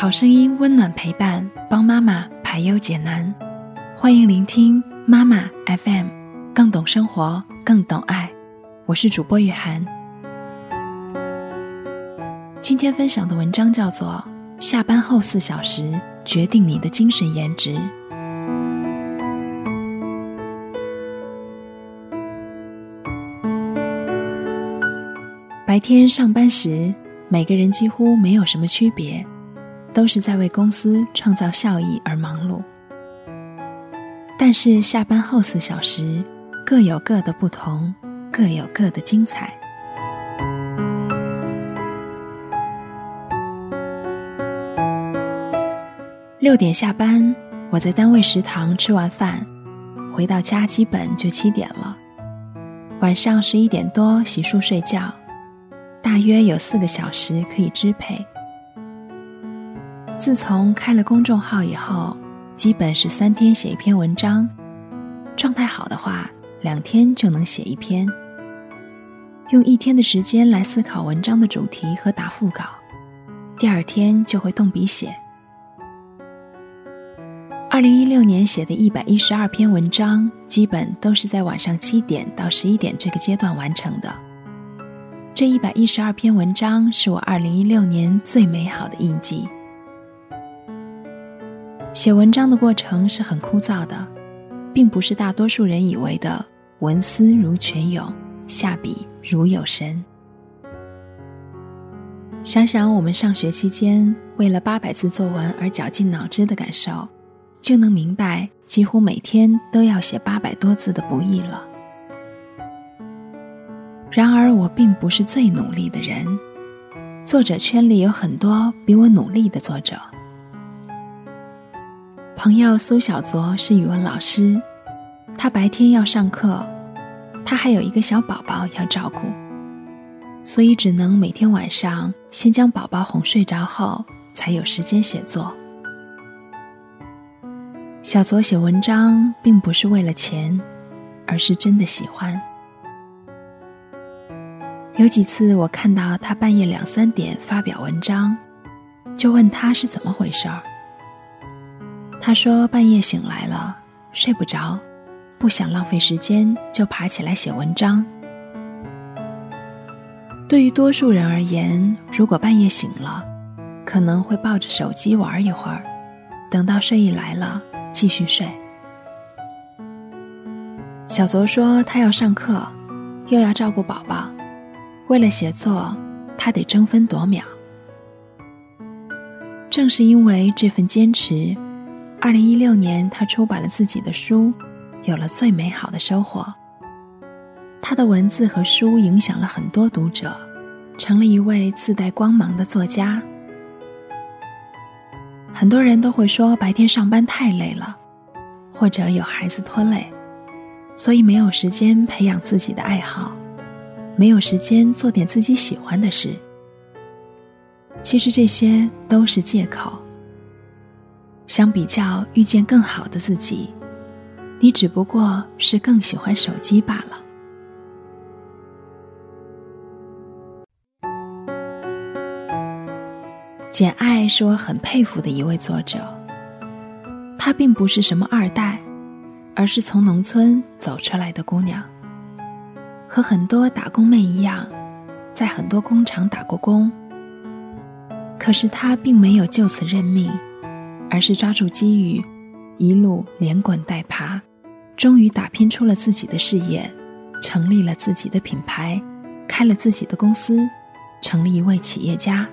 好声音，温暖陪伴，帮妈妈排忧解难。欢迎聆听妈妈 FM，更懂生活，更懂爱。我是主播雨涵。今天分享的文章叫做《下班后四小时决定你的精神颜值》。白天上班时，每个人几乎没有什么区别。都是在为公司创造效益而忙碌，但是下班后四小时各有各的不同，各有各的精彩。六点下班，我在单位食堂吃完饭，回到家基本就七点了。晚上十一点多洗漱睡觉，大约有四个小时可以支配。自从开了公众号以后，基本是三天写一篇文章，状态好的话，两天就能写一篇。用一天的时间来思考文章的主题和打副稿，第二天就会动笔写。二零一六年写的一百一十二篇文章，基本都是在晚上七点到十一点这个阶段完成的。这一百一十二篇文章是我二零一六年最美好的印记。写文章的过程是很枯燥的，并不是大多数人以为的“文思如泉涌，下笔如有神”。想想我们上学期间为了八百字作文而绞尽脑汁的感受，就能明白几乎每天都要写八百多字的不易了。然而，我并不是最努力的人，作者圈里有很多比我努力的作者。朋友苏小卓是语文老师，他白天要上课，他还有一个小宝宝要照顾，所以只能每天晚上先将宝宝哄睡着后，才有时间写作。小卓写文章并不是为了钱，而是真的喜欢。有几次我看到他半夜两三点发表文章，就问他是怎么回事儿。他说：“半夜醒来了，睡不着，不想浪费时间，就爬起来写文章。对于多数人而言，如果半夜醒了，可能会抱着手机玩一会儿，等到睡意来了继续睡。”小卓说：“他要上课，又要照顾宝宝，为了写作，他得争分夺秒。正是因为这份坚持。”二零一六年，他出版了自己的书，有了最美好的收获。他的文字和书影响了很多读者，成了一位自带光芒的作家。很多人都会说白天上班太累了，或者有孩子拖累，所以没有时间培养自己的爱好，没有时间做点自己喜欢的事。其实这些都是借口。相比较遇见更好的自己，你只不过是更喜欢手机罢了。简爱是我很佩服的一位作者，她并不是什么二代，而是从农村走出来的姑娘，和很多打工妹一样，在很多工厂打过工。可是她并没有就此认命。而是抓住机遇，一路连滚带爬，终于打拼出了自己的事业，成立了自己的品牌，开了自己的公司，成了一位企业家。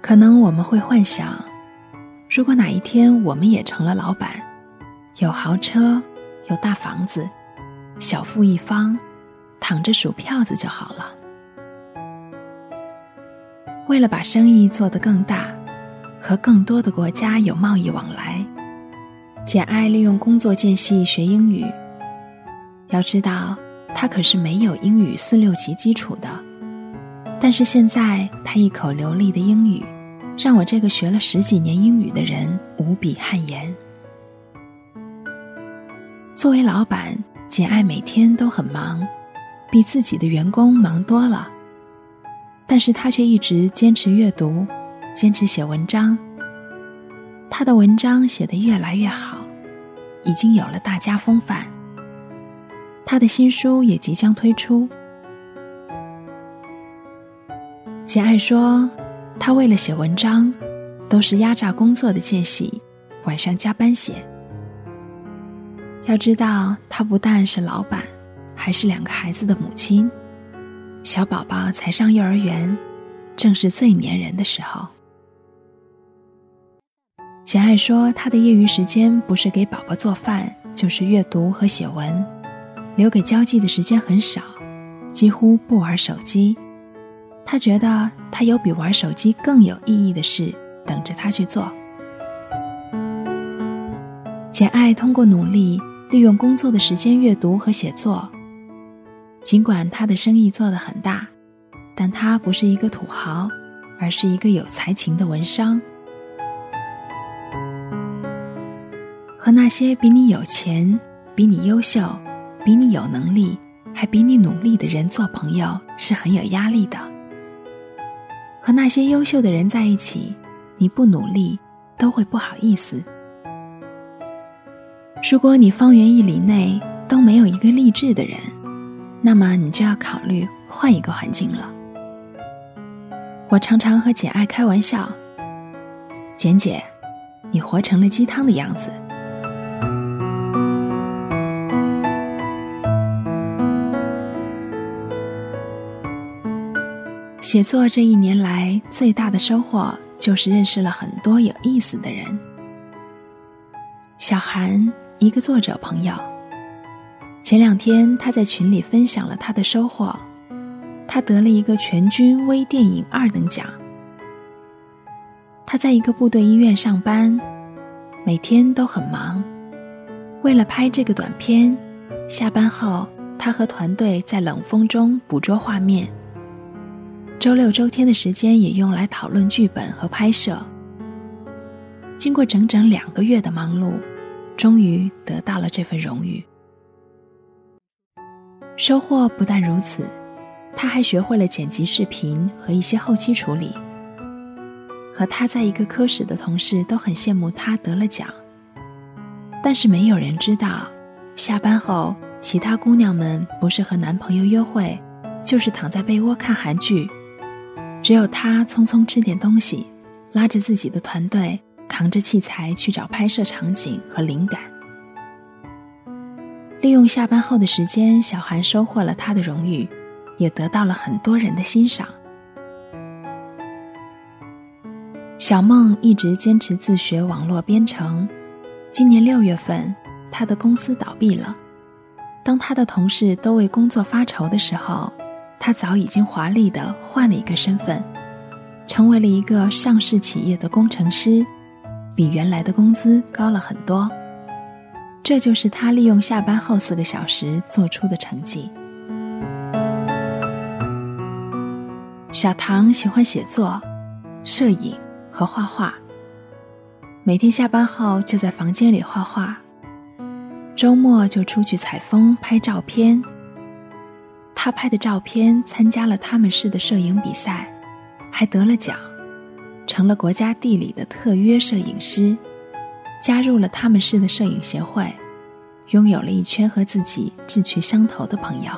可能我们会幻想，如果哪一天我们也成了老板，有豪车，有大房子，小富一方，躺着数票子就好了。为了把生意做得更大。和更多的国家有贸易往来，简爱利用工作间隙学英语。要知道，她可是没有英语四六级基础的，但是现在她一口流利的英语，让我这个学了十几年英语的人无比汗颜。作为老板，简爱每天都很忙，比自己的员工忙多了。但是他却一直坚持阅读，坚持写文章。他的文章写得越来越好，已经有了大家风范。他的新书也即将推出。简爱说，他为了写文章，都是压榨工作的间隙，晚上加班写。要知道，她不但是老板，还是两个孩子的母亲。小宝宝才上幼儿园，正是最粘人的时候。简爱说，她的业余时间不是给宝宝做饭，就是阅读和写文，留给交际的时间很少，几乎不玩手机。她觉得，她有比玩手机更有意义的事等着她去做。简爱通过努力，利用工作的时间阅读和写作。尽管他的生意做得很大，但他不是一个土豪，而是一个有才情的文商。和那些比你有钱、比你优秀、比你有能力、还比你努力的人做朋友是很有压力的。和那些优秀的人在一起，你不努力都会不好意思。如果你方圆一里内都没有一个励志的人，那么你就要考虑换一个环境了。我常常和简爱开玩笑：“简姐，你活成了鸡汤的样子。”写作这一年来最大的收获就是认识了很多有意思的人。小韩，一个作者朋友。前两天，他在群里分享了他的收获，他得了一个全军微电影二等奖。他在一个部队医院上班，每天都很忙。为了拍这个短片，下班后他和团队在冷风中捕捉画面。周六周天的时间也用来讨论剧本和拍摄。经过整整两个月的忙碌，终于得到了这份荣誉。收获不但如此，他还学会了剪辑视频和一些后期处理。和他在一个科室的同事都很羡慕他得了奖，但是没有人知道，下班后其他姑娘们不是和男朋友约会，就是躺在被窝看韩剧，只有他匆匆吃点东西，拉着自己的团队，扛着器材去找拍摄场景和灵感。利用下班后的时间，小韩收获了他的荣誉，也得到了很多人的欣赏。小梦一直坚持自学网络编程，今年六月份，他的公司倒闭了。当他的同事都为工作发愁的时候，他早已经华丽的换了一个身份，成为了一个上市企业的工程师，比原来的工资高了很多。这就是他利用下班后四个小时做出的成绩。小唐喜欢写作、摄影和画画，每天下班后就在房间里画画，周末就出去采风拍照片。他拍的照片参加了他们市的摄影比赛，还得了奖，成了国家地理的特约摄影师。加入了他们市的摄影协会，拥有了一圈和自己志趣相投的朋友。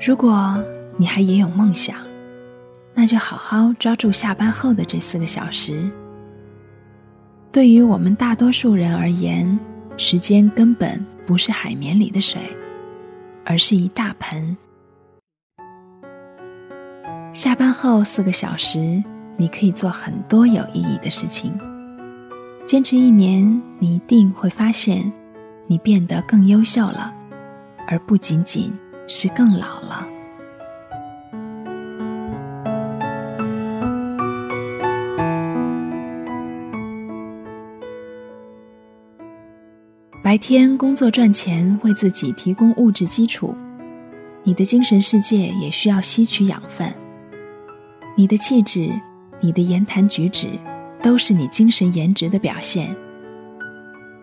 如果你还也有梦想，那就好好抓住下班后的这四个小时。对于我们大多数人而言，时间根本不是海绵里的水，而是一大盆。下班后四个小时。你可以做很多有意义的事情。坚持一年，你一定会发现，你变得更优秀了，而不仅仅是更老了。白天工作赚钱，为自己提供物质基础，你的精神世界也需要吸取养分。你的气质。你的言谈举止，都是你精神颜值的表现。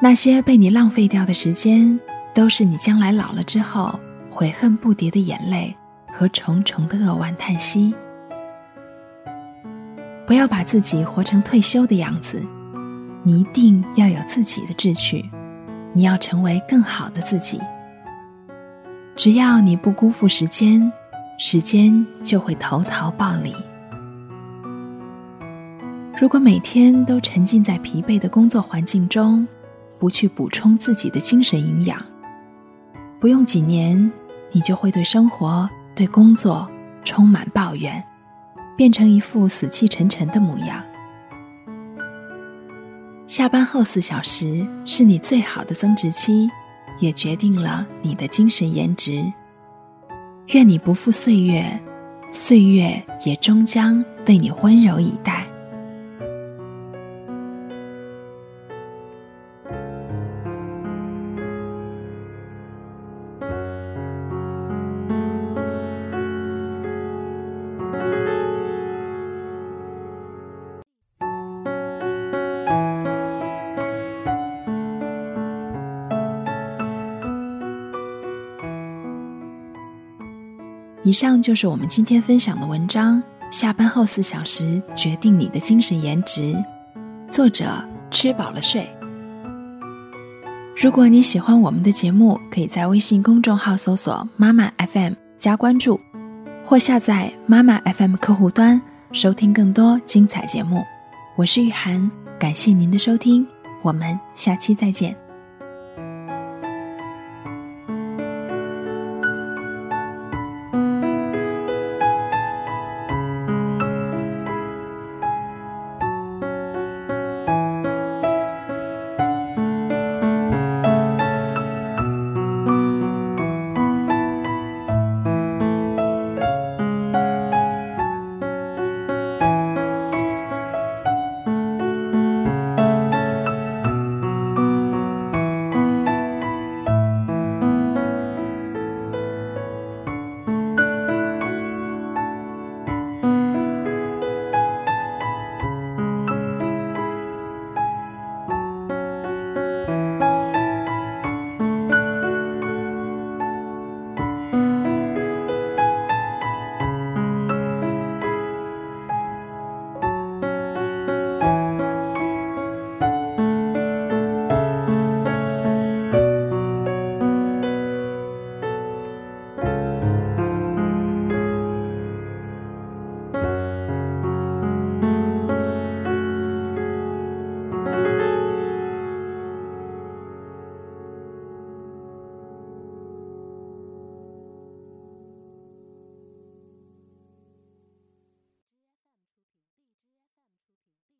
那些被你浪费掉的时间，都是你将来老了之后悔恨不迭的眼泪和重重的扼腕叹息。不要把自己活成退休的样子，你一定要有自己的志趣，你要成为更好的自己。只要你不辜负时间，时间就会投桃报李。如果每天都沉浸在疲惫的工作环境中，不去补充自己的精神营养，不用几年，你就会对生活、对工作充满抱怨。变成一副死气沉沉的模样。下班后四小时是你最好的增值期，也决定了你的精神颜值。愿你不负岁月，岁月也终将对你温柔以待。以上就是我们今天分享的文章。下班后四小时决定你的精神颜值，作者吃饱了睡。如果你喜欢我们的节目，可以在微信公众号搜索“妈妈 FM” 加关注，或下载妈妈 FM 客户端收听更多精彩节目。我是雨涵，感谢您的收听，我们下期再见。